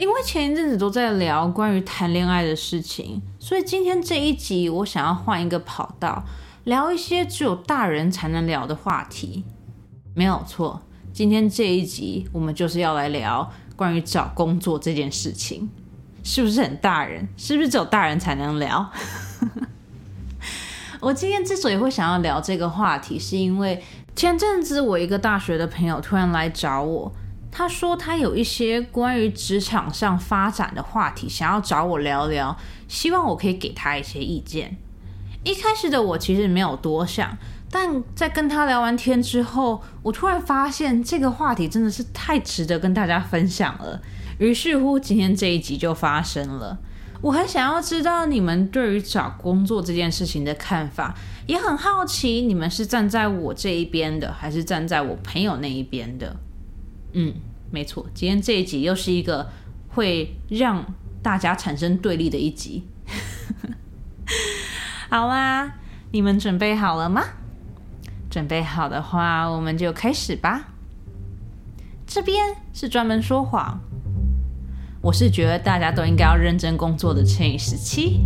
因为前一阵子都在聊关于谈恋爱的事情，所以今天这一集我想要换一个跑道，聊一些只有大人才能聊的话题。没有错，今天这一集我们就是要来聊关于找工作这件事情，是不是很大人？是不是只有大人才能聊？我今天之所以会想要聊这个话题，是因为前阵子我一个大学的朋友突然来找我。他说他有一些关于职场上发展的话题，想要找我聊聊，希望我可以给他一些意见。一开始的我其实没有多想，但在跟他聊完天之后，我突然发现这个话题真的是太值得跟大家分享了。于是乎，今天这一集就发生了。我很想要知道你们对于找工作这件事情的看法，也很好奇你们是站在我这一边的，还是站在我朋友那一边的。嗯，没错，今天这一集又是一个会让大家产生对立的一集。好啦，你们准备好了吗？准备好的话，我们就开始吧。这边是专门说谎，我是觉得大家都应该要认真工作的乘以十七。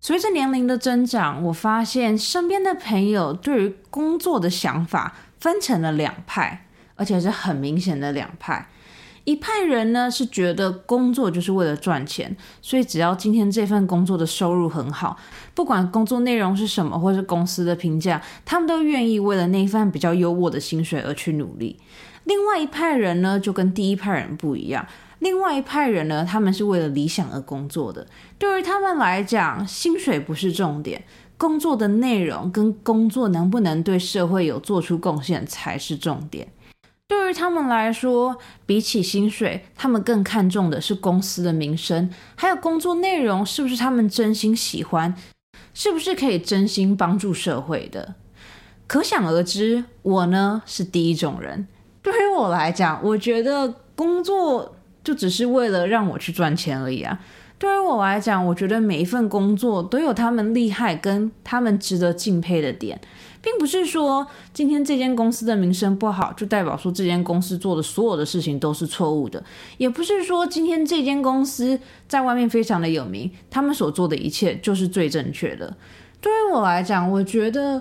随着年龄的增长，我发现身边的朋友对于工作的想法。分成了两派，而且是很明显的两派。一派人呢是觉得工作就是为了赚钱，所以只要今天这份工作的收入很好，不管工作内容是什么，或是公司的评价，他们都愿意为了那一份比较优渥的薪水而去努力。另外一派人呢就跟第一派人不一样，另外一派人呢他们是为了理想而工作的，对于他们来讲，薪水不是重点。工作的内容跟工作能不能对社会有做出贡献才是重点。对于他们来说，比起薪水，他们更看重的是公司的名声，还有工作内容是不是他们真心喜欢，是不是可以真心帮助社会的。可想而知，我呢是第一种人。对于我来讲，我觉得工作就只是为了让我去赚钱而已啊。对于我来讲，我觉得每一份工作都有他们厉害跟他们值得敬佩的点，并不是说今天这间公司的名声不好，就代表说这间公司做的所有的事情都是错误的，也不是说今天这间公司在外面非常的有名，他们所做的一切就是最正确的。对于我来讲，我觉得。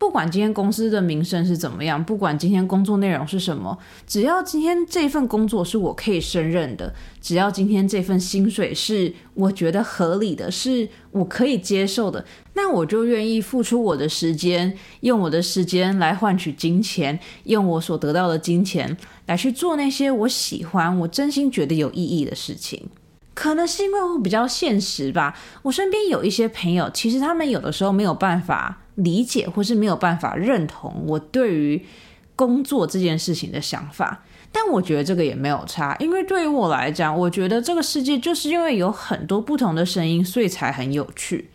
不管今天公司的名声是怎么样，不管今天工作内容是什么，只要今天这份工作是我可以胜任的，只要今天这份薪水是我觉得合理的，是我可以接受的，那我就愿意付出我的时间，用我的时间来换取金钱，用我所得到的金钱来去做那些我喜欢、我真心觉得有意义的事情。可能是因为我比较现实吧，我身边有一些朋友，其实他们有的时候没有办法。理解或是没有办法认同我对于工作这件事情的想法，但我觉得这个也没有差，因为对于我来讲，我觉得这个世界就是因为有很多不同的声音，所以才很有趣。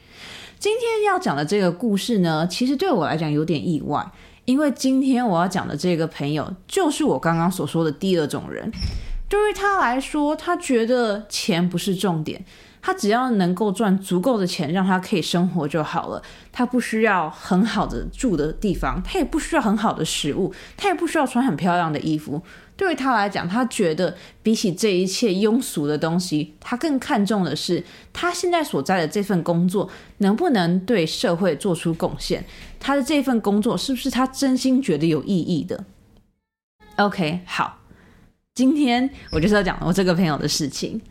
今天要讲的这个故事呢，其实对我来讲有点意外，因为今天我要讲的这个朋友，就是我刚刚所说的第二种人。对于他来说，他觉得钱不是重点。他只要能够赚足够的钱，让他可以生活就好了。他不需要很好的住的地方，他也不需要很好的食物，他也不需要穿很漂亮的衣服。对于他来讲，他觉得比起这一切庸俗的东西，他更看重的是他现在所在的这份工作能不能对社会做出贡献。他的这份工作是不是他真心觉得有意义的？OK，好，今天我就是要讲我这个朋友的事情。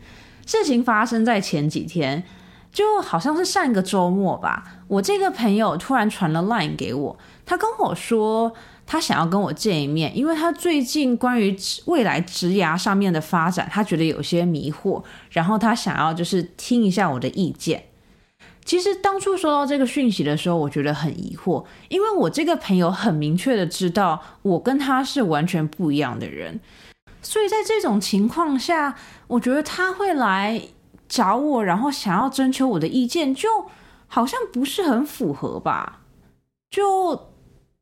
事情发生在前几天，就好像是上个周末吧。我这个朋友突然传了 Line 给我，他跟我说他想要跟我见一面，因为他最近关于未来职涯上面的发展，他觉得有些迷惑，然后他想要就是听一下我的意见。其实当初收到这个讯息的时候，我觉得很疑惑，因为我这个朋友很明确的知道我跟他是完全不一样的人。所以在这种情况下，我觉得他会来找我，然后想要征求我的意见，就好像不是很符合吧？就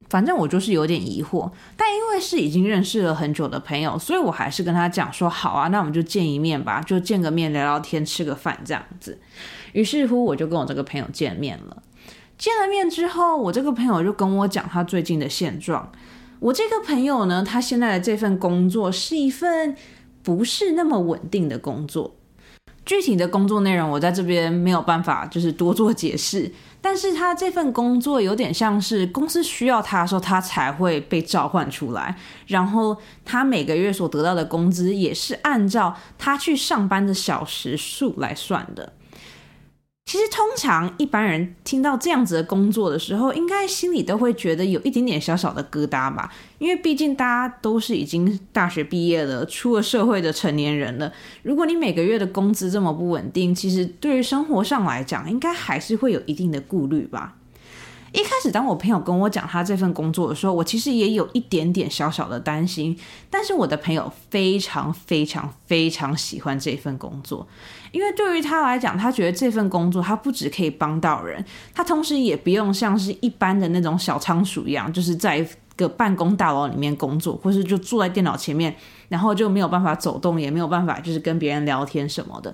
反正我就是有点疑惑。但因为是已经认识了很久的朋友，所以我还是跟他讲说：“好啊，那我们就见一面吧，就见个面聊聊天，吃个饭这样子。”于是乎，我就跟我这个朋友见面了。见了面之后，我这个朋友就跟我讲他最近的现状。我这个朋友呢，他现在的这份工作是一份不是那么稳定的工作。具体的工作内容，我在这边没有办法就是多做解释。但是他这份工作有点像是公司需要他的时候，他才会被召唤出来。然后他每个月所得到的工资也是按照他去上班的小时数来算的。其实，通常一般人听到这样子的工作的时候，应该心里都会觉得有一点点小小的疙瘩吧。因为毕竟大家都是已经大学毕业了、出了社会的成年人了。如果你每个月的工资这么不稳定，其实对于生活上来讲，应该还是会有一定的顾虑吧。一开始，当我朋友跟我讲他这份工作的时候，我其实也有一点点小小的担心。但是我的朋友非常非常非常喜欢这份工作，因为对于他来讲，他觉得这份工作他不只可以帮到人，他同时也不用像是一般的那种小仓鼠一样，就是在。个办公大楼里面工作，或是就坐在电脑前面，然后就没有办法走动，也没有办法就是跟别人聊天什么的。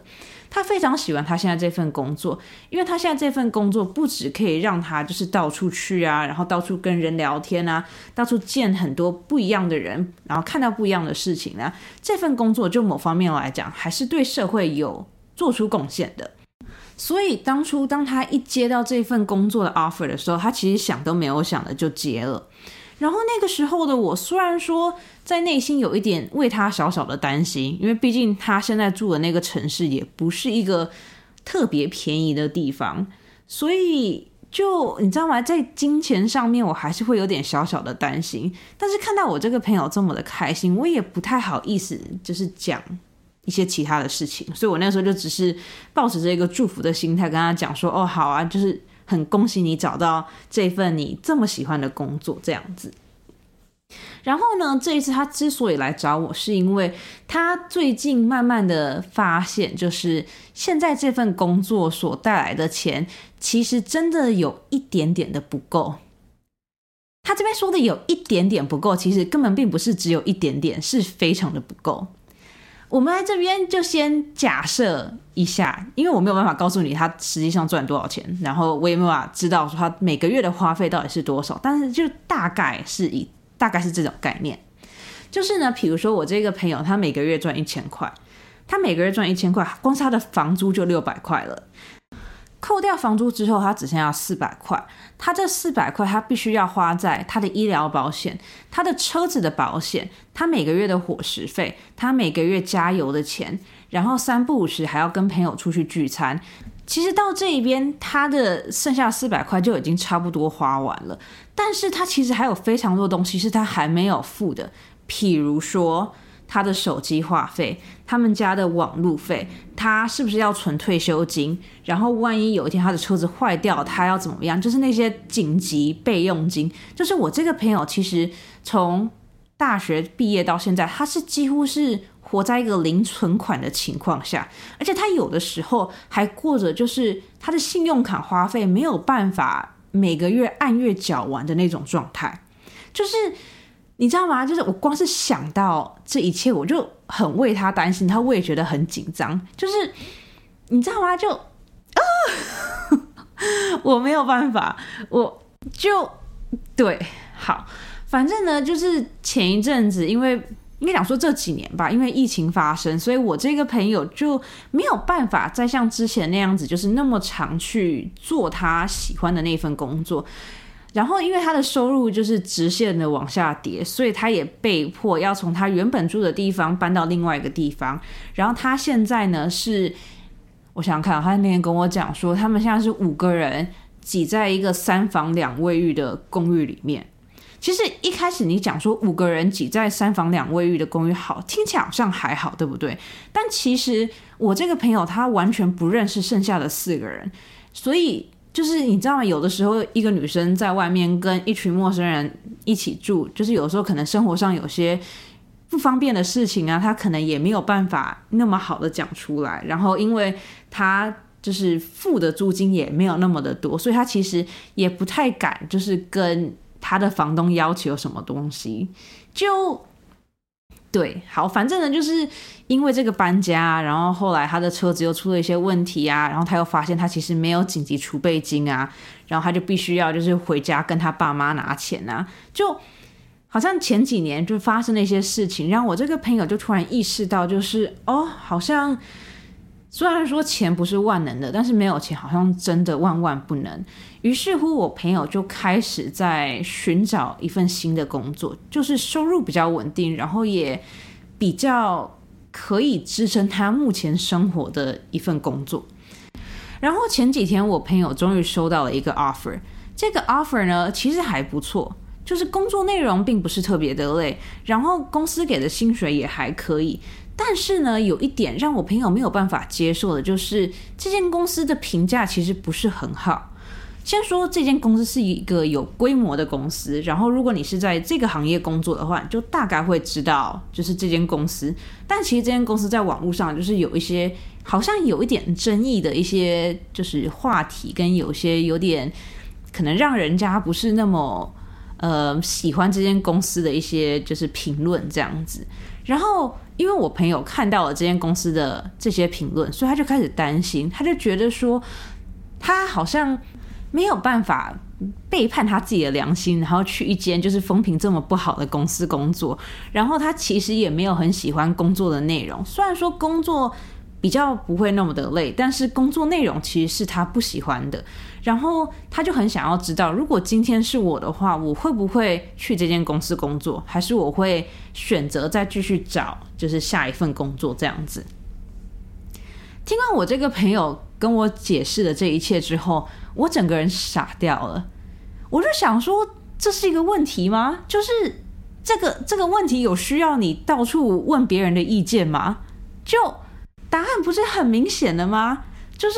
他非常喜欢他现在这份工作，因为他现在这份工作不止可以让他就是到处去啊，然后到处跟人聊天啊，到处见很多不一样的人，然后看到不一样的事情啊。这份工作就某方面来讲，还是对社会有做出贡献的。所以当初当他一接到这份工作的 offer 的时候，他其实想都没有想的就接了。然后那个时候的我，虽然说在内心有一点为他小小的担心，因为毕竟他现在住的那个城市也不是一个特别便宜的地方，所以就你知道吗？在金钱上面，我还是会有点小小的担心。但是看到我这个朋友这么的开心，我也不太好意思，就是讲一些其他的事情。所以我那时候就只是抱着这个祝福的心态，跟他讲说：“哦，好啊，就是。”很恭喜你找到这份你这么喜欢的工作，这样子。然后呢，这一次他之所以来找我，是因为他最近慢慢的发现，就是现在这份工作所带来的钱，其实真的有一点点的不够。他这边说的有一点点不够，其实根本并不是只有一点点，是非常的不够。我们在这边就先假设一下，因为我没有办法告诉你他实际上赚多少钱，然后我也没有办法知道说他每个月的花费到底是多少，但是就大概是以大概是这种概念，就是呢，比如说我这个朋友他每个月赚一千块，他每个月赚一千块，光是他的房租就六百块了。扣掉房租之后，他只剩下四百块。他这四百块，他必须要花在他的医疗保险、他的车子的保险、他每个月的伙食费、他每个月加油的钱，然后三不五时还要跟朋友出去聚餐。其实到这一边，他的剩下四百块就已经差不多花完了。但是他其实还有非常多东西是他还没有付的，譬如说。他的手机话费，他们家的网路费，他是不是要存退休金？然后万一有一天他的车子坏掉，他要怎么样？就是那些紧急备用金。就是我这个朋友，其实从大学毕业到现在，他是几乎是活在一个零存款的情况下，而且他有的时候还过着就是他的信用卡花费没有办法每个月按月缴完的那种状态，就是。你知道吗？就是我光是想到这一切，我就很为他担心，他我也觉得很紧张。就是你知道吗？就啊，我没有办法，我就对，好，反正呢，就是前一阵子，因为应该讲说这几年吧，因为疫情发生，所以我这个朋友就没有办法再像之前那样子，就是那么常去做他喜欢的那份工作。然后，因为他的收入就是直线的往下跌，所以他也被迫要从他原本住的地方搬到另外一个地方。然后他现在呢是，我想看，他那天跟我讲说，他们现在是五个人挤在一个三房两卫浴的公寓里面。其实一开始你讲说五个人挤在三房两卫浴的公寓好，听起来好像还好，对不对？但其实我这个朋友他完全不认识剩下的四个人，所以。就是你知道吗？有的时候一个女生在外面跟一群陌生人一起住，就是有时候可能生活上有些不方便的事情啊，她可能也没有办法那么好的讲出来。然后，因为她就是付的租金也没有那么的多，所以她其实也不太敢，就是跟她的房东要求什么东西。就对，好，反正呢，就是。因为这个搬家，然后后来他的车子又出了一些问题啊，然后他又发现他其实没有紧急储备金啊，然后他就必须要就是回家跟他爸妈拿钱啊。就好像前几年就发生了一些事情，让我这个朋友就突然意识到，就是哦，好像虽然说钱不是万能的，但是没有钱好像真的万万不能。于是乎，我朋友就开始在寻找一份新的工作，就是收入比较稳定，然后也比较可以支撑他目前生活的一份工作。然后前几天，我朋友终于收到了一个 offer，这个 offer 呢，其实还不错。就是工作内容并不是特别的累，然后公司给的薪水也还可以，但是呢，有一点让我朋友没有办法接受的，就是这间公司的评价其实不是很好。先说这间公司是一个有规模的公司，然后如果你是在这个行业工作的话，就大概会知道就是这间公司。但其实这间公司在网络上就是有一些好像有一点争议的一些就是话题，跟有些有点可能让人家不是那么。呃，喜欢这间公司的一些就是评论这样子，然后因为我朋友看到了这间公司的这些评论，所以他就开始担心，他就觉得说他好像没有办法背叛他自己的良心，然后去一间就是风评这么不好的公司工作，然后他其实也没有很喜欢工作的内容，虽然说工作比较不会那么的累，但是工作内容其实是他不喜欢的。然后他就很想要知道，如果今天是我的话，我会不会去这间公司工作，还是我会选择再继续找，就是下一份工作这样子。听完我这个朋友跟我解释的这一切之后，我整个人傻掉了。我就想说，这是一个问题吗？就是这个这个问题有需要你到处问别人的意见吗？就答案不是很明显的吗？就是。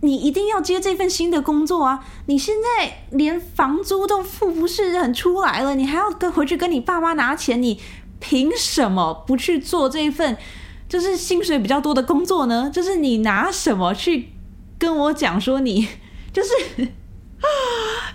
你一定要接这份新的工作啊！你现在连房租都付不是很出来了，你还要跟回去跟你爸妈拿钱，你凭什么不去做这份就是薪水比较多的工作呢？就是你拿什么去跟我讲说你就是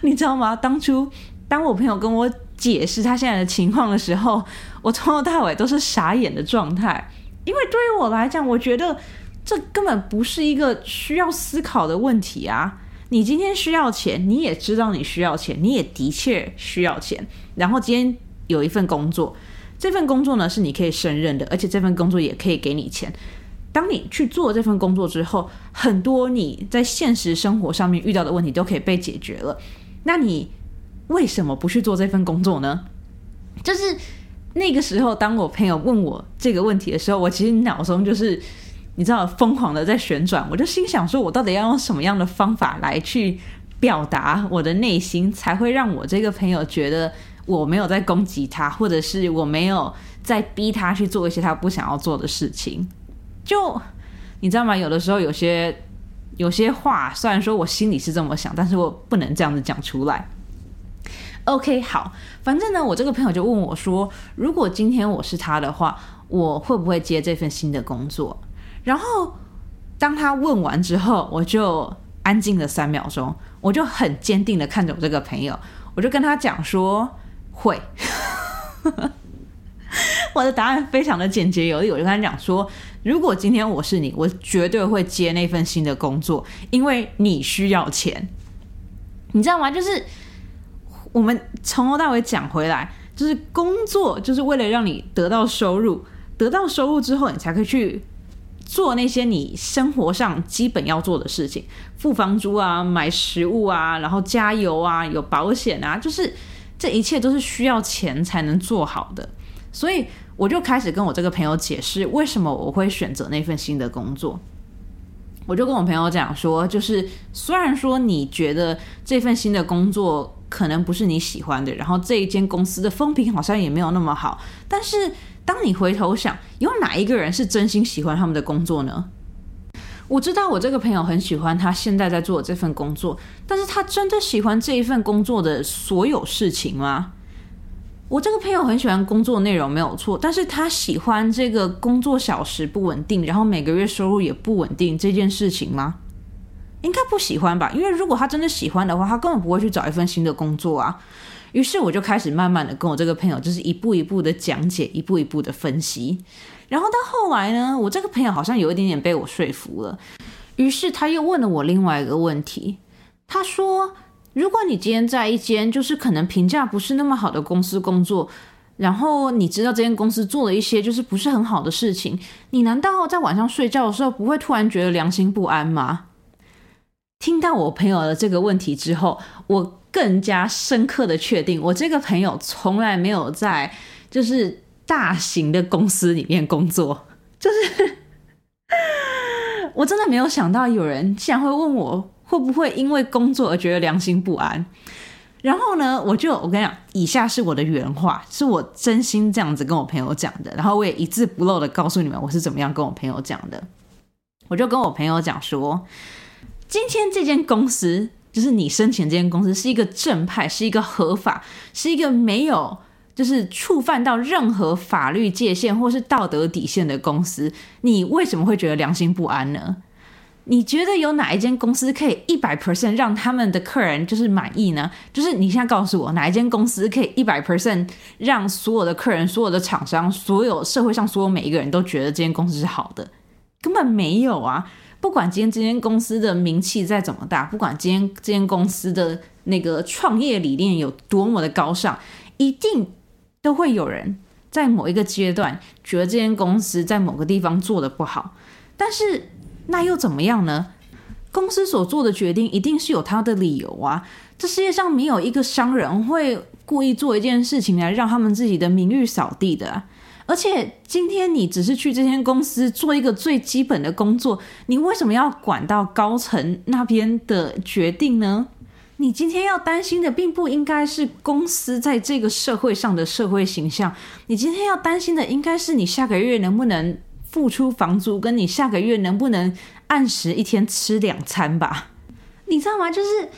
你知道吗？当初当我朋友跟我解释他现在的情况的时候，我从头到尾都是傻眼的状态，因为对于我来讲，我觉得。这根本不是一个需要思考的问题啊！你今天需要钱，你也知道你需要钱，你也的确需要钱。然后今天有一份工作，这份工作呢是你可以胜任的，而且这份工作也可以给你钱。当你去做这份工作之后，很多你在现实生活上面遇到的问题都可以被解决了。那你为什么不去做这份工作呢？就是那个时候，当我朋友问我这个问题的时候，我其实脑中就是。你知道疯狂的在旋转，我就心想说，我到底要用什么样的方法来去表达我的内心，才会让我这个朋友觉得我没有在攻击他，或者是我没有在逼他去做一些他不想要做的事情？就你知道吗？有的时候有些有些话，虽然说我心里是这么想，但是我不能这样子讲出来。OK，好，反正呢，我这个朋友就问我说，如果今天我是他的话，我会不会接这份新的工作？然后，当他问完之后，我就安静了三秒钟，我就很坚定的看着我这个朋友，我就跟他讲说会。我的答案非常的简洁有力，我就跟他讲说，如果今天我是你，我绝对会接那份新的工作，因为你需要钱，你知道吗？就是我们从头到尾讲回来，就是工作就是为了让你得到收入，得到收入之后，你才可以去。做那些你生活上基本要做的事情，付房租啊，买食物啊，然后加油啊，有保险啊，就是这一切都是需要钱才能做好的。所以我就开始跟我这个朋友解释，为什么我会选择那份新的工作。我就跟我朋友讲说，就是虽然说你觉得这份新的工作可能不是你喜欢的，然后这一间公司的风评好像也没有那么好，但是。当你回头想，有哪一个人是真心喜欢他们的工作呢？我知道我这个朋友很喜欢他现在在做的这份工作，但是他真的喜欢这一份工作的所有事情吗？我这个朋友很喜欢工作内容没有错，但是他喜欢这个工作小时不稳定，然后每个月收入也不稳定这件事情吗？应该不喜欢吧？因为如果他真的喜欢的话，他根本不会去找一份新的工作啊。于是我就开始慢慢的跟我这个朋友，就是一步一步的讲解，一步一步的分析。然后到后来呢，我这个朋友好像有一点点被我说服了。于是他又问了我另外一个问题，他说：“如果你今天在一间就是可能评价不是那么好的公司工作，然后你知道这间公司做了一些就是不是很好的事情，你难道在晚上睡觉的时候不会突然觉得良心不安吗？听到我朋友的这个问题之后，我更加深刻的确定，我这个朋友从来没有在就是大型的公司里面工作，就是我真的没有想到有人竟然会问我会不会因为工作而觉得良心不安。然后呢，我就我跟你讲，以下是我的原话，是我真心这样子跟我朋友讲的。然后我也一字不漏的告诉你们，我是怎么样跟我朋友讲的。我就跟我朋友讲说，今天这间公司，就是你申请这间公司，是一个正派，是一个合法，是一个没有就是触犯到任何法律界限或是道德底线的公司。你为什么会觉得良心不安呢？你觉得有哪一间公司可以一百 percent 让他们的客人就是满意呢？就是你现在告诉我，哪一间公司可以一百 percent 让所有的客人、所有的厂商、所有社会上所有每一个人都觉得这间公司是好的？根本没有啊！不管今天这间公司的名气再怎么大，不管今天这间公司的那个创业理念有多么的高尚，一定都会有人在某一个阶段觉得这间公司在某个地方做的不好，但是。那又怎么样呢？公司所做的决定一定是有他的理由啊！这世界上没有一个商人会故意做一件事情来让他们自己的名誉扫地的。而且今天你只是去这间公司做一个最基本的工作，你为什么要管到高层那边的决定呢？你今天要担心的并不应该是公司在这个社会上的社会形象，你今天要担心的应该是你下个月能不能。付出房租，跟你下个月能不能按时一天吃两餐吧？你知道吗？就是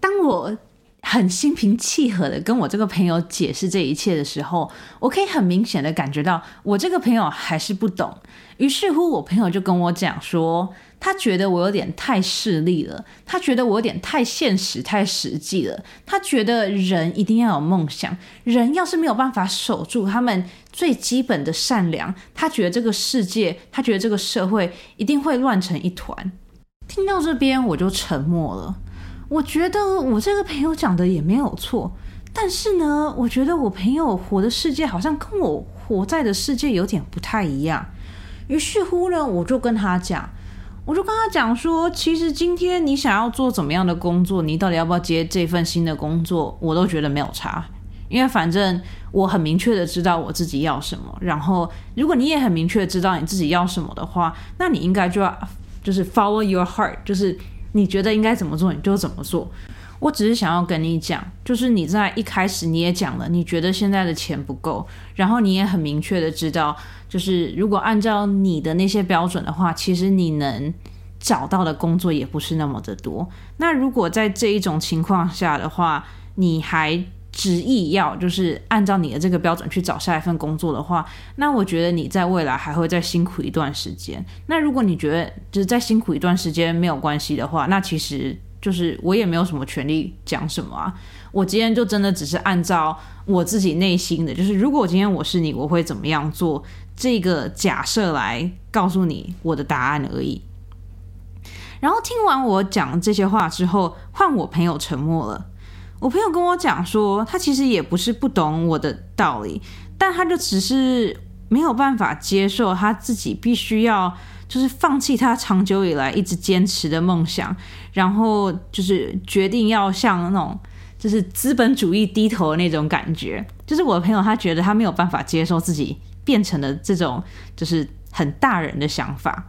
当我很心平气和的跟我这个朋友解释这一切的时候，我可以很明显的感觉到我这个朋友还是不懂。于是乎，我朋友就跟我讲说。他觉得我有点太势利了，他觉得我有点太现实、太实际了。他觉得人一定要有梦想，人要是没有办法守住他们最基本的善良，他觉得这个世界，他觉得这个社会一定会乱成一团。听到这边，我就沉默了。我觉得我这个朋友讲的也没有错，但是呢，我觉得我朋友活的世界好像跟我活在的世界有点不太一样。于是乎呢，我就跟他讲。我就跟他讲说，其实今天你想要做怎么样的工作，你到底要不要接这份新的工作，我都觉得没有差，因为反正我很明确的知道我自己要什么。然后，如果你也很明确的知道你自己要什么的话，那你应该就要就是 follow your heart，就是你觉得应该怎么做，你就怎么做。我只是想要跟你讲，就是你在一开始你也讲了，你觉得现在的钱不够，然后你也很明确的知道，就是如果按照你的那些标准的话，其实你能找到的工作也不是那么的多。那如果在这一种情况下的话，你还执意要就是按照你的这个标准去找下一份工作的话，那我觉得你在未来还会再辛苦一段时间。那如果你觉得就是再辛苦一段时间没有关系的话，那其实。就是我也没有什么权利讲什么啊，我今天就真的只是按照我自己内心的，就是如果今天我是你，我会怎么样做这个假设来告诉你我的答案而已。然后听完我讲这些话之后，换我朋友沉默了。我朋友跟我讲说，他其实也不是不懂我的道理，但他就只是没有办法接受他自己必须要。就是放弃他长久以来一直坚持的梦想，然后就是决定要向那种就是资本主义低头的那种感觉。就是我的朋友，他觉得他没有办法接受自己变成了这种就是很大人的想法。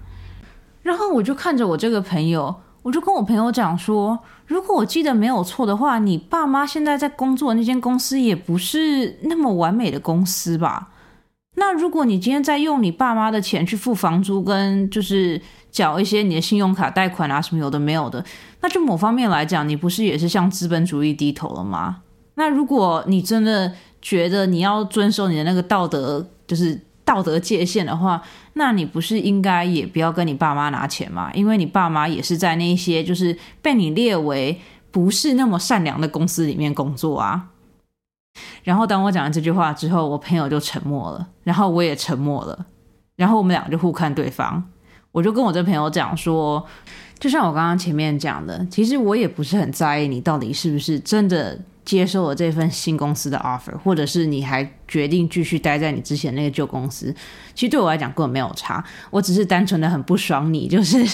然后我就看着我这个朋友，我就跟我朋友讲说：如果我记得没有错的话，你爸妈现在在工作的那间公司也不是那么完美的公司吧？那如果你今天在用你爸妈的钱去付房租，跟就是缴一些你的信用卡贷款啊什么有的没有的，那就某方面来讲，你不是也是向资本主义低头了吗？那如果你真的觉得你要遵守你的那个道德，就是道德界限的话，那你不是应该也不要跟你爸妈拿钱吗？因为你爸妈也是在那些就是被你列为不是那么善良的公司里面工作啊。然后当我讲完这句话之后，我朋友就沉默了，然后我也沉默了，然后我们两个就互看对方。我就跟我这朋友讲说，就像我刚刚前面讲的，其实我也不是很在意你到底是不是真的接受了这份新公司的 offer，或者是你还决定继续待在你之前那个旧公司，其实对我来讲根本没有差。我只是单纯的很不爽你，就是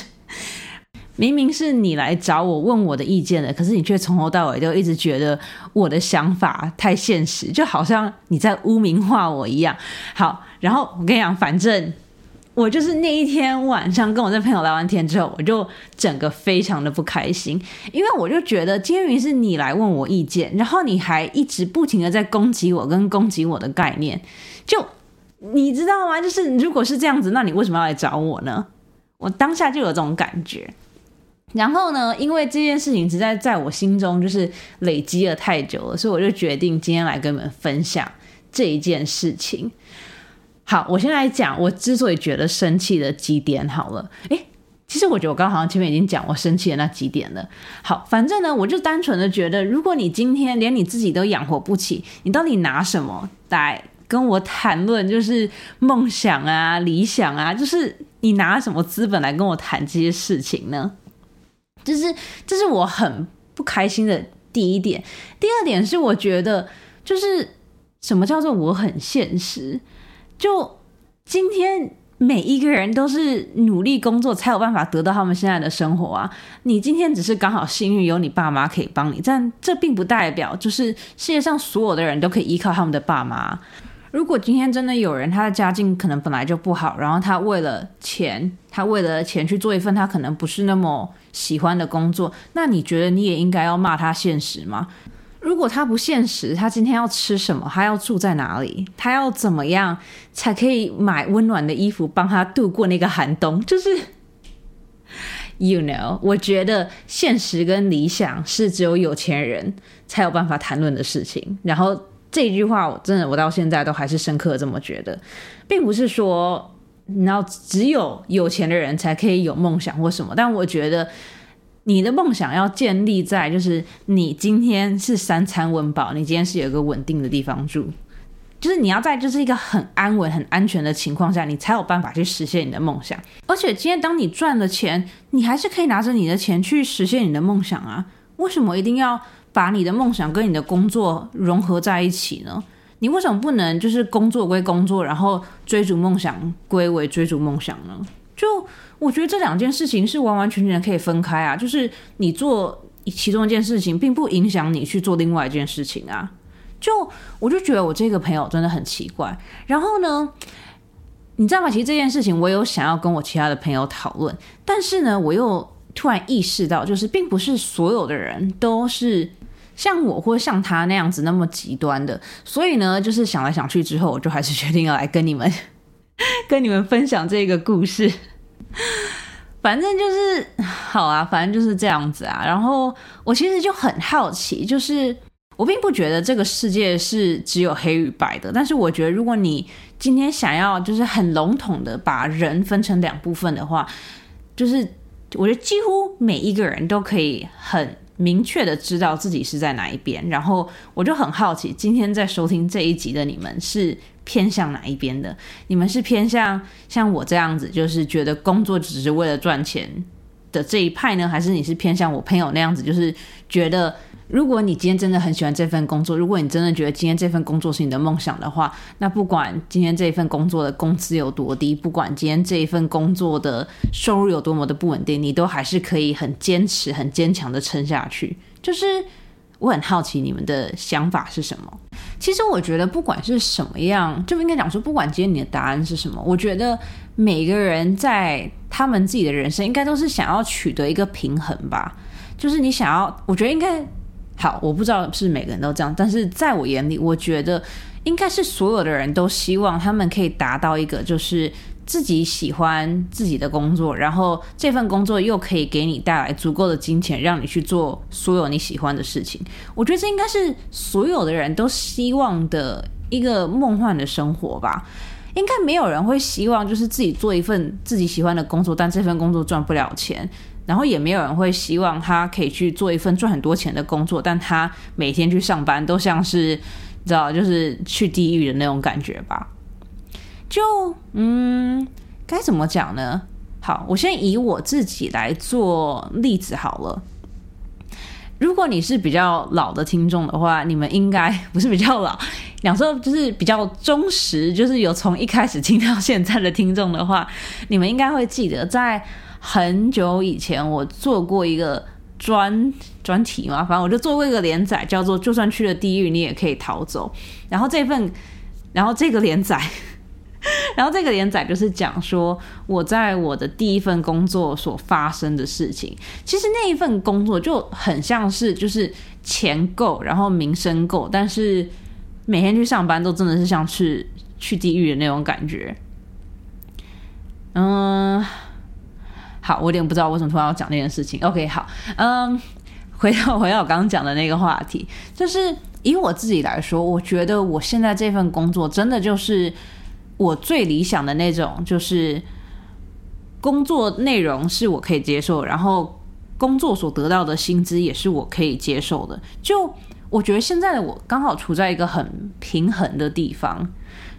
明明是你来找我问我的意见的，可是你却从头到尾都一直觉得我的想法太现实，就好像你在污名化我一样。好，然后我跟你讲，反正。我就是那一天晚上跟我这朋友聊完天之后，我就整个非常的不开心，因为我就觉得今天明明是你来问我意见，然后你还一直不停的在攻击我跟攻击我的概念，就你知道吗？就是如果是这样子，那你为什么要来找我呢？我当下就有这种感觉，然后呢，因为这件事情实在在我心中就是累积了太久了，所以我就决定今天来跟你们分享这一件事情。好，我先来讲我之所以觉得生气的几点。好了，诶，其实我觉得我刚刚好像前面已经讲我生气的那几点了。好，反正呢，我就单纯的觉得，如果你今天连你自己都养活不起，你到底拿什么来跟我谈论？就是梦想啊、理想啊，就是你拿什么资本来跟我谈这些事情呢？就是这是我很不开心的第一点。第二点是，我觉得就是什么叫做我很现实。就今天每一个人都是努力工作才有办法得到他们现在的生活啊！你今天只是刚好幸运有你爸妈可以帮你，但这并不代表就是世界上所有的人都可以依靠他们的爸妈。如果今天真的有人他的家境可能本来就不好，然后他为了钱，他为了钱去做一份他可能不是那么喜欢的工作，那你觉得你也应该要骂他现实吗？如果他不现实，他今天要吃什么？他要住在哪里？他要怎么样才可以买温暖的衣服，帮他度过那个寒冬？就是，you know，我觉得现实跟理想是只有有钱人才有办法谈论的事情。然后这句话，我真的我到现在都还是深刻这么觉得，并不是说，然后只有有钱的人才可以有梦想或什么，但我觉得。你的梦想要建立在，就是你今天是三餐温饱，你今天是有一个稳定的地方住，就是你要在就是一个很安稳、很安全的情况下，你才有办法去实现你的梦想。而且今天当你赚了钱，你还是可以拿着你的钱去实现你的梦想啊！为什么一定要把你的梦想跟你的工作融合在一起呢？你为什么不能就是工作归工作，然后追逐梦想归为追逐梦想呢？就。我觉得这两件事情是完完全全可以分开啊，就是你做其中一件事情，并不影响你去做另外一件事情啊。就我就觉得我这个朋友真的很奇怪。然后呢，你知道吗？其实这件事情我有想要跟我其他的朋友讨论，但是呢，我又突然意识到，就是并不是所有的人都是像我或像他那样子那么极端的。所以呢，就是想来想去之后，我就还是决定要来跟你们跟你们分享这个故事。反正就是好啊，反正就是这样子啊。然后我其实就很好奇，就是我并不觉得这个世界是只有黑与白的。但是我觉得，如果你今天想要就是很笼统的把人分成两部分的话，就是我觉得几乎每一个人都可以很明确的知道自己是在哪一边。然后我就很好奇，今天在收听这一集的你们是。偏向哪一边的？你们是偏向像我这样子，就是觉得工作只是为了赚钱的这一派呢，还是你是偏向我朋友那样子，就是觉得如果你今天真的很喜欢这份工作，如果你真的觉得今天这份工作是你的梦想的话，那不管今天这一份工作的工资有多低，不管今天这一份工作的收入有多么的不稳定，你都还是可以很坚持、很坚强的撑下去。就是我很好奇你们的想法是什么。其实我觉得，不管是什么样，就应该讲说，不管今天你的答案是什么，我觉得每个人在他们自己的人生，应该都是想要取得一个平衡吧。就是你想要，我觉得应该好，我不知道是每个人都这样，但是在我眼里，我觉得应该是所有的人都希望他们可以达到一个，就是。自己喜欢自己的工作，然后这份工作又可以给你带来足够的金钱，让你去做所有你喜欢的事情。我觉得这应该是所有的人都希望的一个梦幻的生活吧。应该没有人会希望就是自己做一份自己喜欢的工作，但这份工作赚不了钱。然后也没有人会希望他可以去做一份赚很多钱的工作，但他每天去上班都像是你知道，就是去地狱的那种感觉吧。就嗯，该怎么讲呢？好，我先以我自己来做例子好了。如果你是比较老的听众的话，你们应该不是比较老，两说就是比较忠实，就是有从一开始听到现在的听众的话，你们应该会记得，在很久以前我做过一个专专题嘛，反正我就做过一个连载，叫做“就算去了地狱，你也可以逃走”。然后这份，然后这个连载。然后这个连载就是讲说我在我的第一份工作所发生的事情。其实那一份工作就很像是就是钱够，然后名声够，但是每天去上班都真的是像去去地狱的那种感觉。嗯，好，我有点不知道为什么突然要讲那件事情。OK，好，嗯，回到回到我刚刚讲的那个话题，就是以我自己来说，我觉得我现在这份工作真的就是。我最理想的那种就是工作内容是我可以接受，然后工作所得到的薪资也是我可以接受的。就我觉得现在的我刚好处在一个很平衡的地方，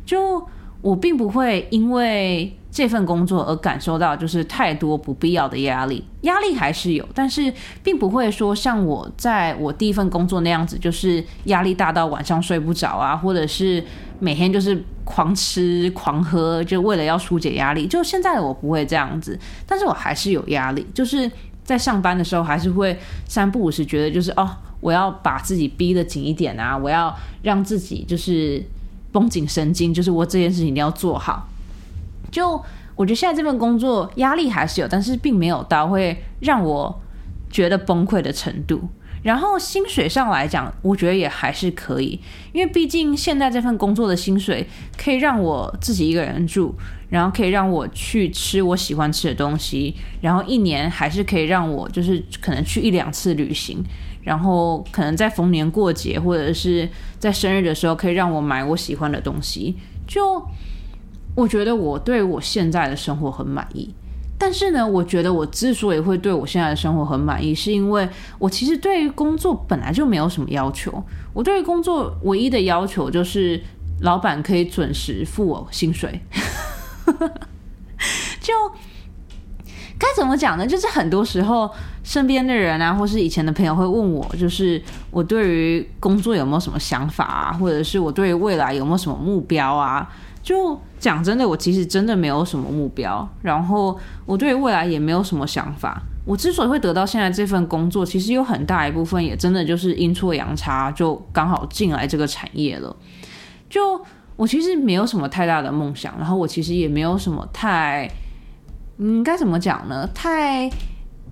就我并不会因为这份工作而感受到就是太多不必要的压力，压力还是有，但是并不会说像我在我第一份工作那样子，就是压力大到晚上睡不着啊，或者是。每天就是狂吃狂喝，就为了要疏解压力。就现在我不会这样子，但是我还是有压力。就是在上班的时候，还是会三不五时觉得就是哦，我要把自己逼得紧一点啊，我要让自己就是绷紧神经，就是我这件事情一定要做好。就我觉得现在这份工作压力还是有，但是并没有到会让我觉得崩溃的程度。然后薪水上来讲，我觉得也还是可以，因为毕竟现在这份工作的薪水可以让我自己一个人住，然后可以让我去吃我喜欢吃的东西，然后一年还是可以让我就是可能去一两次旅行，然后可能在逢年过节或者是在生日的时候可以让我买我喜欢的东西，就我觉得我对我现在的生活很满意。但是呢，我觉得我之所以会对我现在的生活很满意，是因为我其实对于工作本来就没有什么要求。我对于工作唯一的要求就是老板可以准时付我薪水。就该怎么讲呢？就是很多时候身边的人啊，或是以前的朋友会问我，就是我对于工作有没有什么想法啊，或者是我对于未来有没有什么目标啊？就讲真的，我其实真的没有什么目标，然后我对未来也没有什么想法。我之所以会得到现在这份工作，其实有很大一部分也真的就是阴错阳差，就刚好进来这个产业了。就我其实没有什么太大的梦想，然后我其实也没有什么太，嗯，该怎么讲呢？太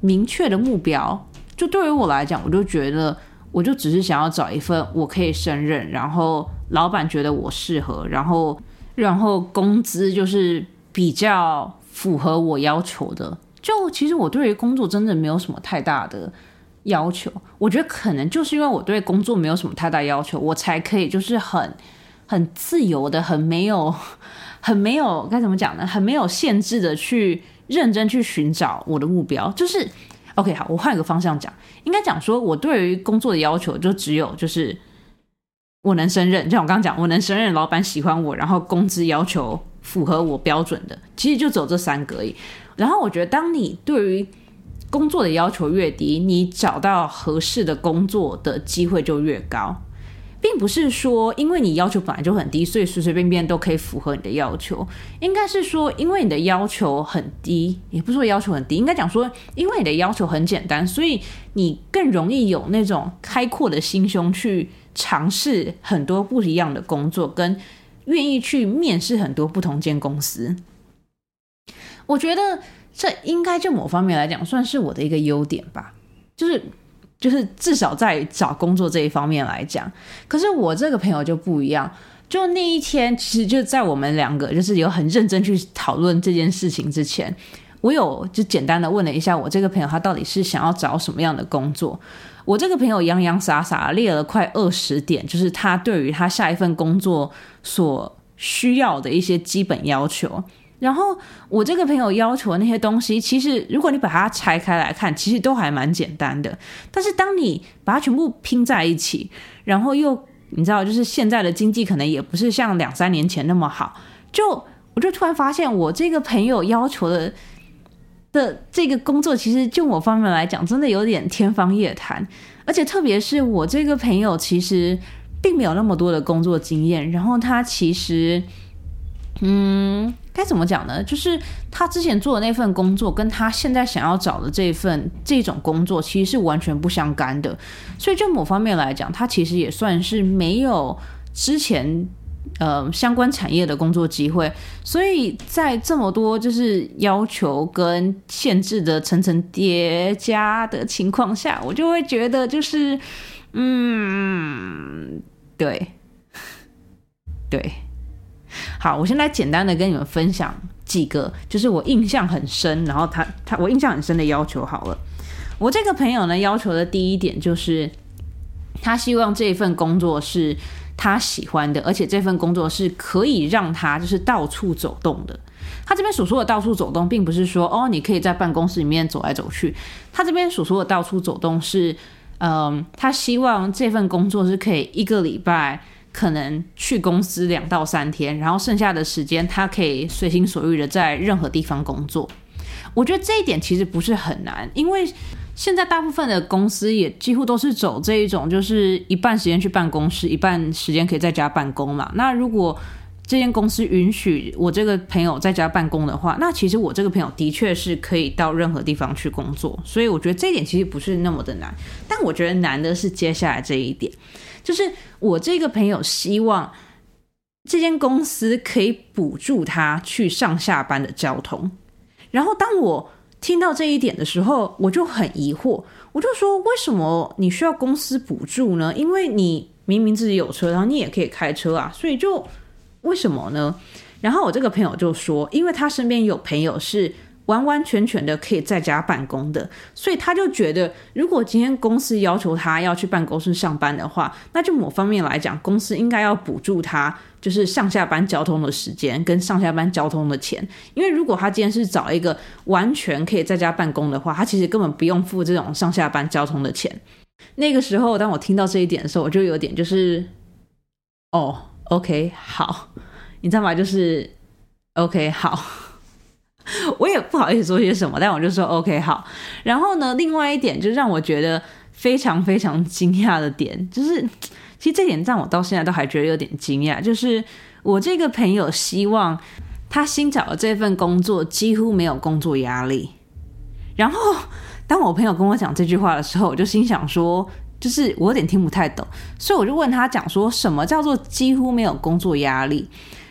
明确的目标。就对于我来讲，我就觉得，我就只是想要找一份我可以胜任，然后老板觉得我适合，然后。然后工资就是比较符合我要求的，就其实我对于工作真的没有什么太大的要求。我觉得可能就是因为我对工作没有什么太大要求，我才可以就是很很自由的、很没有、很没有该怎么讲呢？很没有限制的去认真去寻找我的目标。就是 OK，好，我换一个方向讲，应该讲说我对于工作的要求就只有就是。我能胜任，就像我刚刚讲，我能胜任，老板喜欢我，然后工资要求符合我标准的，其实就走这三个而已。然后我觉得，当你对于工作的要求越低，你找到合适的工作的机会就越高，并不是说因为你要求本来就很低，所以随随便便都可以符合你的要求。应该是说，因为你的要求很低，也不是说要求很低，应该讲说，因为你的要求很简单，所以你更容易有那种开阔的心胸去。尝试很多不一样的工作，跟愿意去面试很多不同间公司，我觉得这应该就某方面来讲算是我的一个优点吧。就是就是至少在找工作这一方面来讲，可是我这个朋友就不一样。就那一天，其实就在我们两个就是有很认真去讨论这件事情之前，我有就简单的问了一下我这个朋友，他到底是想要找什么样的工作。我这个朋友洋洋洒洒列了快二十点，就是他对于他下一份工作所需要的一些基本要求。然后我这个朋友要求的那些东西，其实如果你把它拆开来看，其实都还蛮简单的。但是当你把它全部拼在一起，然后又你知道，就是现在的经济可能也不是像两三年前那么好，就我就突然发现，我这个朋友要求的。的这个工作，其实就我方面来讲，真的有点天方夜谭。而且特别是我这个朋友，其实并没有那么多的工作经验。然后他其实，嗯，该怎么讲呢？就是他之前做的那份工作，跟他现在想要找的这份这种工作，其实是完全不相干的。所以就某方面来讲，他其实也算是没有之前。呃，相关产业的工作机会，所以在这么多就是要求跟限制的层层叠加的情况下，我就会觉得就是，嗯，对，对，好，我先来简单的跟你们分享几个，就是我印象很深，然后他他我印象很深的要求好了。我这个朋友呢，要求的第一点就是，他希望这份工作是。他喜欢的，而且这份工作是可以让他就是到处走动的。他这边所说的到处走动，并不是说哦，你可以在办公室里面走来走去。他这边所说的到处走动是，嗯，他希望这份工作是可以一个礼拜可能去公司两到三天，然后剩下的时间他可以随心所欲的在任何地方工作。我觉得这一点其实不是很难，因为。现在大部分的公司也几乎都是走这一种，就是一半时间去办公室，一半时间可以在家办公嘛。那如果这间公司允许我这个朋友在家办公的话，那其实我这个朋友的确是可以到任何地方去工作。所以我觉得这一点其实不是那么的难。但我觉得难的是接下来这一点，就是我这个朋友希望这间公司可以补助他去上下班的交通。然后当我听到这一点的时候，我就很疑惑，我就说：为什么你需要公司补助呢？因为你明明自己有车，然后你也可以开车啊，所以就为什么呢？然后我这个朋友就说，因为他身边有朋友是。完完全全的可以在家办公的，所以他就觉得，如果今天公司要求他要去办公室上班的话，那就某方面来讲，公司应该要补助他，就是上下班交通的时间跟上下班交通的钱。因为如果他今天是找一个完全可以在家办公的话，他其实根本不用付这种上下班交通的钱。那个时候，当我听到这一点的时候，我就有点就是，哦，OK，好，你知道吗？就是 OK，好。我也不好意思说些什么，但我就说 OK 好。然后呢，另外一点就让我觉得非常非常惊讶的点，就是其实这点让我到现在都还觉得有点惊讶，就是我这个朋友希望他新找的这份工作几乎没有工作压力。然后当我朋友跟我讲这句话的时候，我就心想说，就是我有点听不太懂，所以我就问他讲说什么叫做几乎没有工作压力。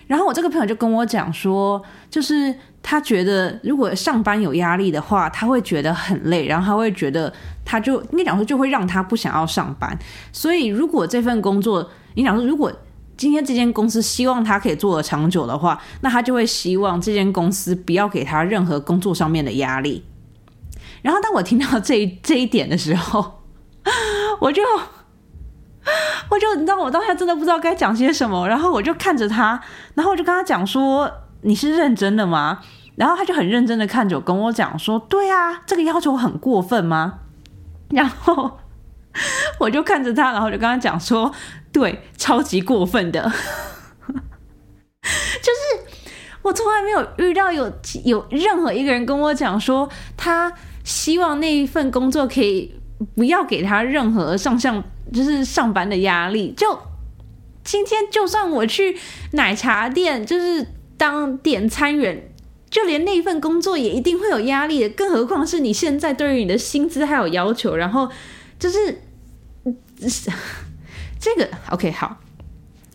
然后我这个朋友就跟我讲说，就是他觉得如果上班有压力的话，他会觉得很累，然后他会觉得他就你讲说就会让他不想要上班。所以如果这份工作，你讲说如果今天这间公司希望他可以做的长久的话，那他就会希望这间公司不要给他任何工作上面的压力。然后当我听到这这一点的时候，我就。我就你知道，我当下真的不知道该讲些什么，然后我就看着他，然后我就跟他讲说：“你是认真的吗？”然后他就很认真的看着我，跟我讲说：“对啊，这个要求很过分吗？” 然后我就看着他，然后就跟他讲说：“对，超级过分的。”就是我从来没有遇到有有任何一个人跟我讲说，他希望那一份工作可以不要给他任何上上。就是上班的压力，就今天就算我去奶茶店，就是当点餐员，就连那份工作也一定会有压力的，更何况是你现在对于你的薪资还有要求，然后就是这个 OK 好，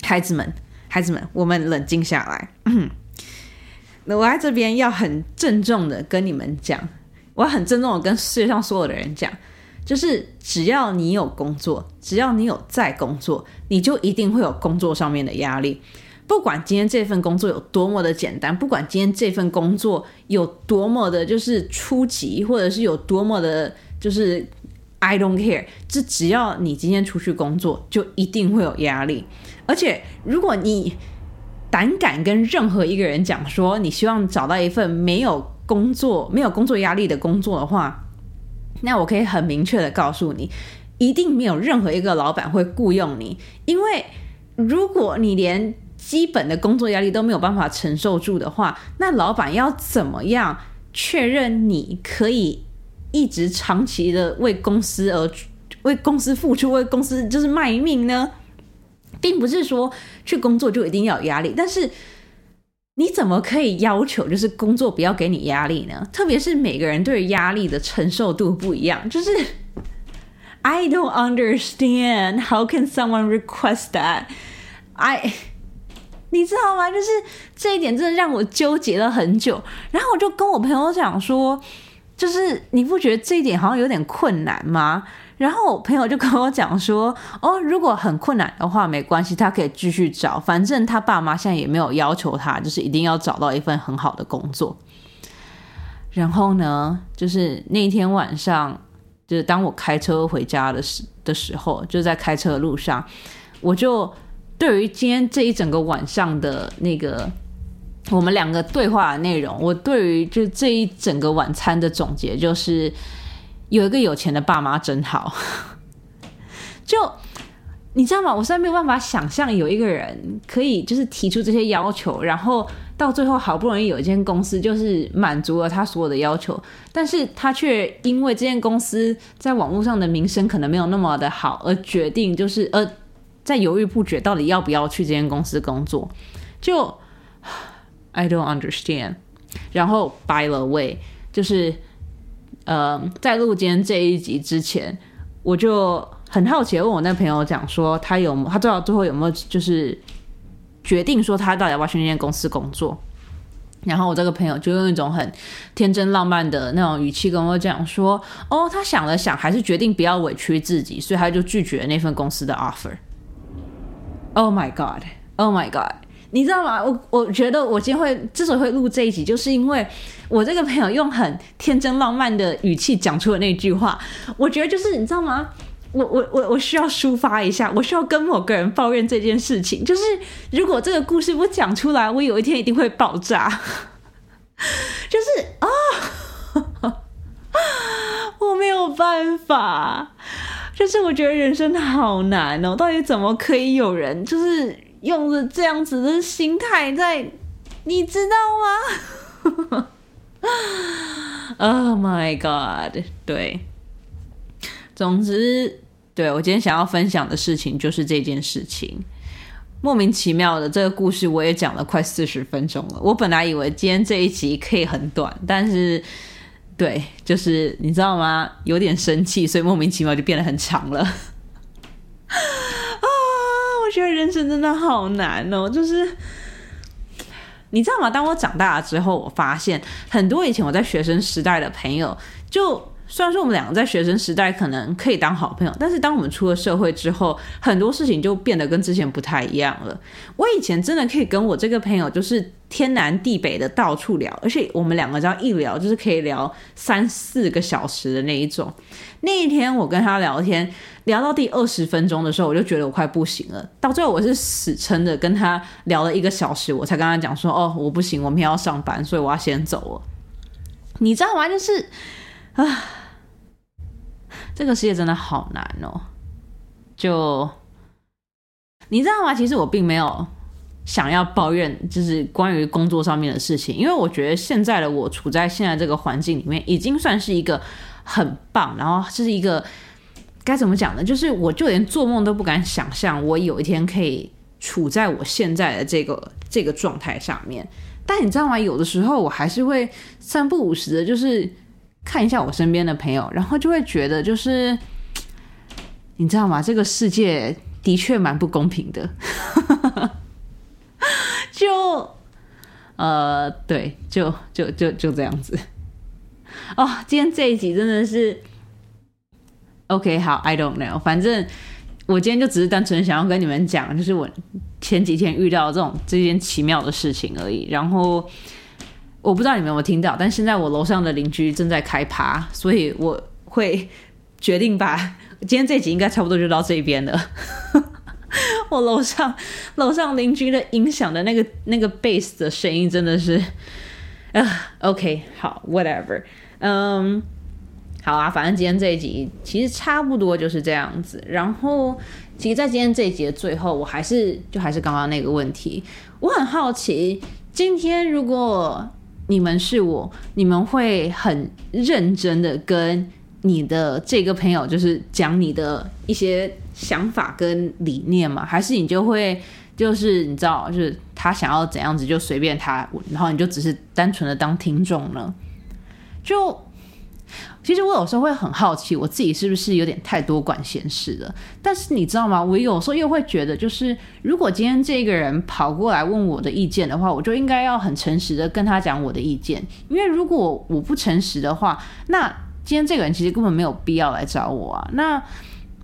孩子们，孩子们，我们冷静下来。那我在这边要很郑重的跟你们讲，我很郑重的跟世界上所有的人讲。就是只要你有工作，只要你有在工作，你就一定会有工作上面的压力。不管今天这份工作有多么的简单，不管今天这份工作有多么的，就是初级，或者是有多么的，就是 I don't care。这只要你今天出去工作，就一定会有压力。而且，如果你胆敢跟任何一个人讲说你希望找到一份没有工作、没有工作压力的工作的话，那我可以很明确的告诉你，一定没有任何一个老板会雇佣你，因为如果你连基本的工作压力都没有办法承受住的话，那老板要怎么样确认你可以一直长期的为公司而为公司付出，为公司就是卖命呢？并不是说去工作就一定要有压力，但是你怎么可以要求就是工作不要给你压力呢？特别是每个人对压力的承受度不一样，就是 I don't understand how can someone request that I。你知道吗？就是这一点真的让我纠结了很久。然后我就跟我朋友讲说，就是你不觉得这一点好像有点困难吗？然后我朋友就跟我讲说，哦，如果很困难的话，没关系，他可以继续找，反正他爸妈现在也没有要求他，就是一定要找到一份很好的工作。然后呢，就是那天晚上，就是当我开车回家的时的时候，就在开车的路上，我就。对于今天这一整个晚上的那个我们两个对话的内容，我对于就这一整个晚餐的总结就是，有一个有钱的爸妈真好。就你知道吗？我实在没有办法想象有一个人可以就是提出这些要求，然后到最后好不容易有一间公司就是满足了他所有的要求，但是他却因为这间公司在网络上的名声可能没有那么的好，而决定就是呃。在犹豫不决，到底要不要去这间公司工作？就 I don't understand。然后 by the way，就是呃，在录今天这一集之前，我就很好奇问我那朋友讲说，他有他知道最后有没有就是决定说他到底要不要去那间公司工作？然后我这个朋友就用一种很天真浪漫的那种语气跟我讲说，哦，他想了想，还是决定不要委屈自己，所以他就拒绝了那份公司的 offer。Oh my god! Oh my god! 你知道吗？我我觉得我今天会之所以会录这一集，就是因为我这个朋友用很天真浪漫的语气讲出了那句话。我觉得就是你知道吗？我我我我需要抒发一下，我需要跟某个人抱怨这件事情。就是如果这个故事不讲出来，我有一天一定会爆炸。就是啊，我没有办法。就是我觉得人生好难哦，到底怎么可以有人就是用着这样子的心态在，你知道吗？Oh my god！对，总之，对我今天想要分享的事情就是这件事情，莫名其妙的这个故事我也讲了快四十分钟了。我本来以为今天这一集可以很短，但是。对，就是你知道吗？有点生气，所以莫名其妙就变得很长了。觉得人生真的好难哦。就是你知道吗？当我长大了之后，我发现很多以前我在学生时代的朋友就。虽然说我们两个在学生时代可能可以当好朋友，但是当我们出了社会之后，很多事情就变得跟之前不太一样了。我以前真的可以跟我这个朋友就是天南地北的到处聊，而且我们两个只要一聊就是可以聊三四个小时的那一种。那一天我跟他聊天，聊到第二十分钟的时候，我就觉得我快不行了。到最后我是死撑着跟他聊了一个小时，我才跟他讲说：“哦，我不行，我明天要上班，所以我要先走了。”你知道吗？就是啊。这个世界真的好难哦！就你知道吗？其实我并没有想要抱怨，就是关于工作上面的事情，因为我觉得现在的我处在现在这个环境里面，已经算是一个很棒，然后这是一个该怎么讲呢？就是我就连做梦都不敢想象，我有一天可以处在我现在的这个这个状态上面。但你知道吗？有的时候我还是会三不五时的，就是。看一下我身边的朋友，然后就会觉得，就是你知道吗？这个世界的确蛮不公平的。就呃，对，就就就就这样子。哦，今天这一集真的是 OK，好，I don't know，反正我今天就只是单纯想要跟你们讲，就是我前几天遇到这种这件奇妙的事情而已，然后。我不知道你们有没有听到，但现在我楼上的邻居正在开趴，所以我会决定把今天这集应该差不多就到这边了。我楼上楼上邻居的音响的那个那个 bass 的声音真的是啊，OK，好，whatever，嗯，好啊，反正今天这一集其实差不多就是这样子。然后，其实，在今天这一集的最后，我还是就还是刚刚那个问题，我很好奇，今天如果你们是我，你们会很认真的跟你的这个朋友，就是讲你的一些想法跟理念吗？还是你就会就是你知道，就是他想要怎样子就随便他，然后你就只是单纯的当听众呢？就。其实我有时候会很好奇，我自己是不是有点太多管闲事了？但是你知道吗？我有时候又会觉得，就是如果今天这个人跑过来问我的意见的话，我就应该要很诚实的跟他讲我的意见。因为如果我不诚实的话，那今天这个人其实根本没有必要来找我啊。那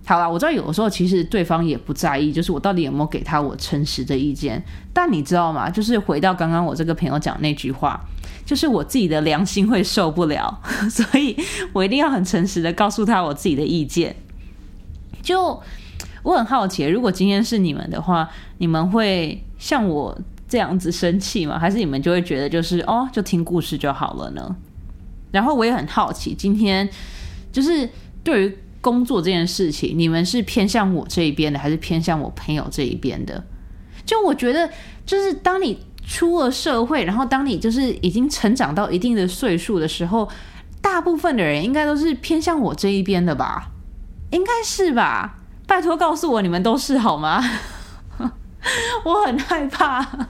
好了，我知道有的时候其实对方也不在意，就是我到底有没有给他我诚实的意见。但你知道吗？就是回到刚刚我这个朋友讲那句话。就是我自己的良心会受不了，所以我一定要很诚实的告诉他我自己的意见。就我很好奇，如果今天是你们的话，你们会像我这样子生气吗？还是你们就会觉得就是哦，就听故事就好了呢？然后我也很好奇，今天就是对于工作这件事情，你们是偏向我这一边的，还是偏向我朋友这一边的？就我觉得，就是当你。出了社会，然后当你就是已经成长到一定的岁数的时候，大部分的人应该都是偏向我这一边的吧？应该是吧？拜托告诉我你们都是好吗？我很害怕 啊。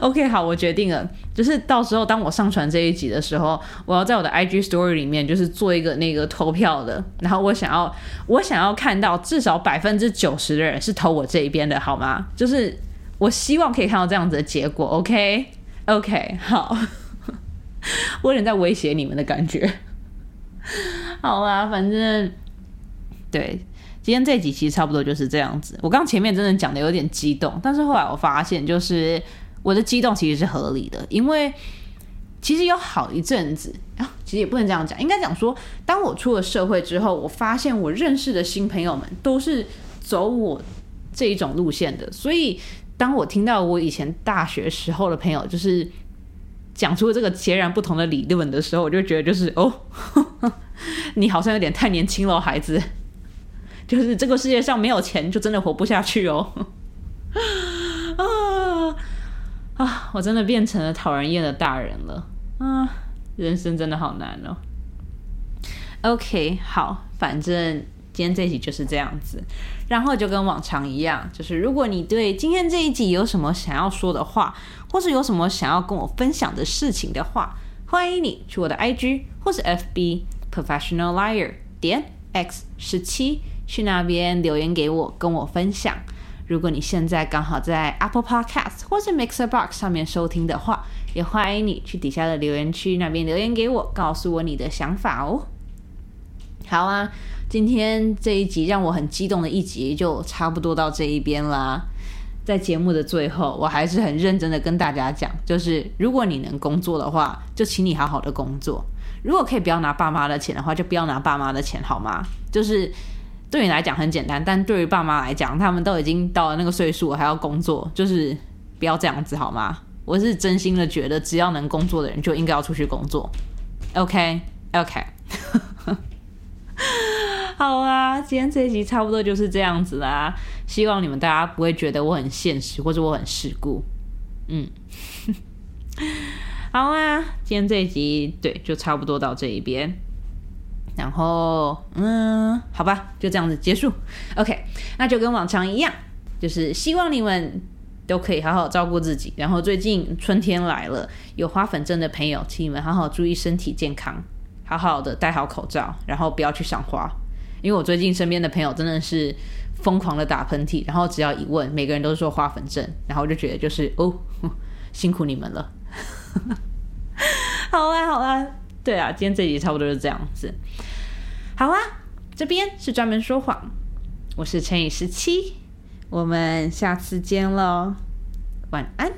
OK，好，我决定了，就是到时候当我上传这一集的时候，我要在我的 IG Story 里面就是做一个那个投票的，然后我想要我想要看到至少百分之九十的人是投我这一边的，好吗？就是。我希望可以看到这样子的结果，OK，OK，好，我有点在威胁你们的感觉。好啦，反正对，今天这几期差不多就是这样子。我刚前面真的讲的有点激动，但是后来我发现，就是我的激动其实是合理的，因为其实有好一阵子啊，其实也不能这样讲，应该讲说，当我出了社会之后，我发现我认识的新朋友们都是走我这一种路线的，所以。当我听到我以前大学时候的朋友就是讲出这个截然不同的理论的时候，我就觉得就是哦，你好像有点太年轻了，孩子。就是这个世界上没有钱就真的活不下去哦。啊啊！我真的变成了讨人厌的大人了。啊，人生真的好难哦。OK，好，反正。今天这一集就是这样子，然后就跟往常一样，就是如果你对今天这一集有什么想要说的话，或是有什么想要跟我分享的事情的话，欢迎你去我的 IG 或是 FB Professional Liar 点 X 十七去那边留言给我，跟我分享。如果你现在刚好在 Apple Podcast 或是 Mixer Box 上面收听的话，也欢迎你去底下的留言区那边留言给我，告诉我你的想法哦。好啊。今天这一集让我很激动的一集就差不多到这一边啦。在节目的最后，我还是很认真的跟大家讲，就是如果你能工作的话，就请你好好的工作；如果可以不要拿爸妈的钱的话，就不要拿爸妈的钱，好吗？就是对你来讲很简单，但对于爸妈来讲，他们都已经到了那个岁数，还要工作，就是不要这样子，好吗？我是真心的觉得，只要能工作的人就应该要出去工作。OK，OK。好啊，今天这一集差不多就是这样子啦。希望你们大家不会觉得我很现实或者我很世故。嗯，好啊，今天这一集对，就差不多到这一边。然后，嗯，好吧，就这样子结束。OK，那就跟往常一样，就是希望你们都可以好好照顾自己。然后最近春天来了，有花粉症的朋友，请你们好好注意身体健康，好好的戴好口罩，然后不要去赏花。因为我最近身边的朋友真的是疯狂的打喷嚏，然后只要一问，每个人都说花粉症，然后我就觉得就是哦，辛苦你们了。好啊，好啊，对啊，今天这集差不多是这样子。好啊，这边是专门说谎，我是乘以十七，我们下次见喽，晚安。